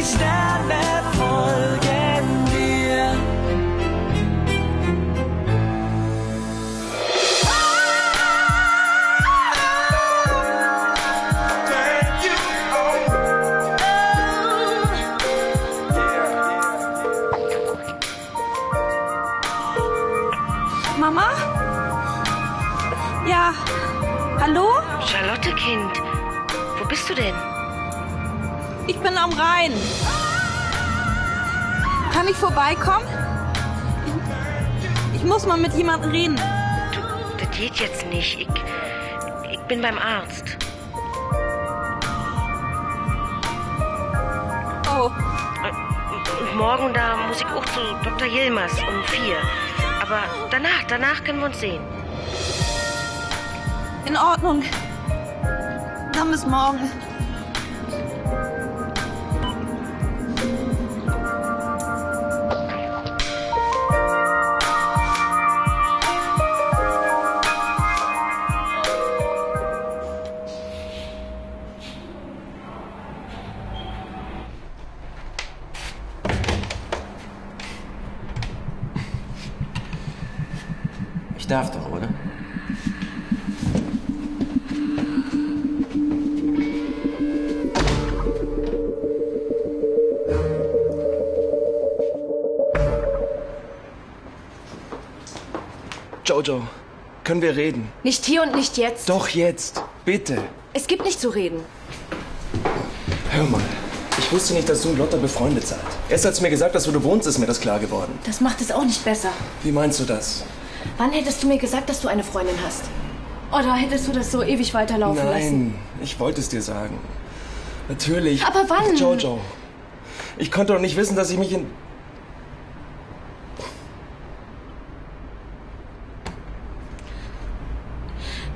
die Sterne folgen dir. Mama? Ja. Hallo? Charlotte, Kind. Wo bist du denn? Ich bin am Rhein. Kann ich vorbeikommen? Ich, muss mal mit jemandem reden. Du, das geht jetzt nicht. Ich, ich bin beim Arzt. Oh, Und morgen da muss ich auch zu Dr. Yilmaz um vier. Aber danach, danach können wir uns sehen. in Ordnung. Dann bis morgen. Darf doch, oder? Jojo, können wir reden? Nicht hier und nicht jetzt. Doch jetzt, bitte. Es gibt nicht zu reden. Hör mal, ich wusste nicht, dass du und Lotta befreundet seid. Erst als du mir gesagt hast, wo du wohnst, ist mir das klar geworden. Das macht es auch nicht besser. Wie meinst du das? Wann hättest du mir gesagt, dass du eine Freundin hast? Oder hättest du das so ewig weiterlaufen lassen? Nein, ich wollte es dir sagen. Natürlich. Aber wann? Jojo, ich konnte doch nicht wissen, dass ich mich in...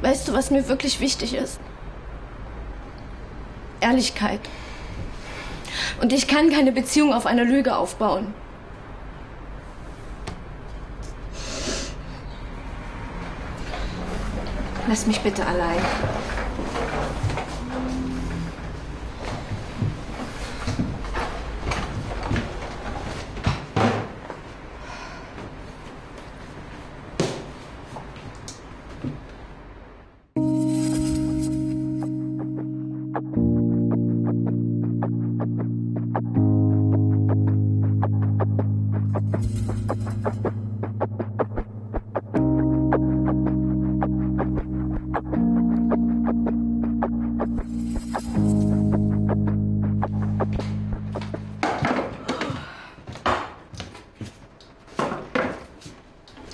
Weißt du, was mir wirklich wichtig ist? Ehrlichkeit. Und ich kann keine Beziehung auf einer Lüge aufbauen. Lass mich bitte allein.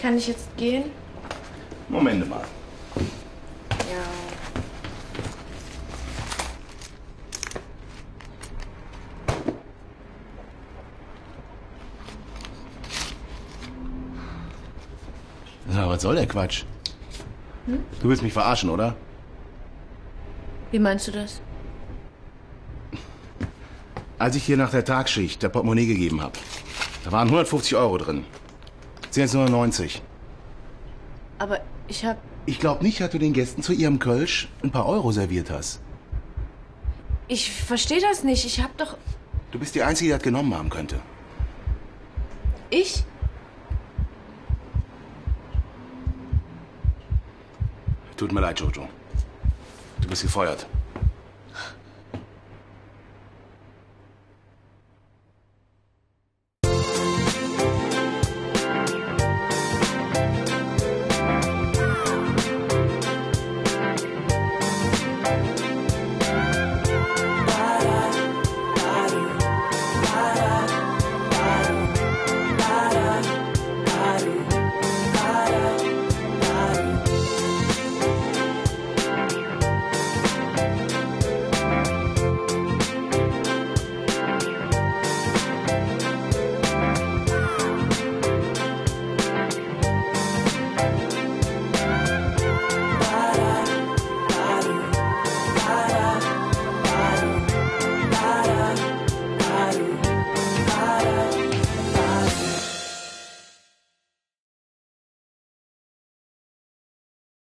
Kann ich jetzt gehen? Moment mal. Ja. Na, was soll der Quatsch? Du willst mich verarschen, oder? Wie meinst du das? Als ich hier nach der Tagschicht der Portemonnaie gegeben habe, da waren 150 Euro drin. Sind jetzt nur 90. Aber ich hab. Ich glaube nicht, dass du den Gästen zu ihrem Kölsch ein paar Euro serviert hast. Ich verstehe das nicht. Ich hab doch. Du bist die Einzige, die das genommen haben könnte. Ich? Tut mir leid, Jojo. Du bist gefeuert.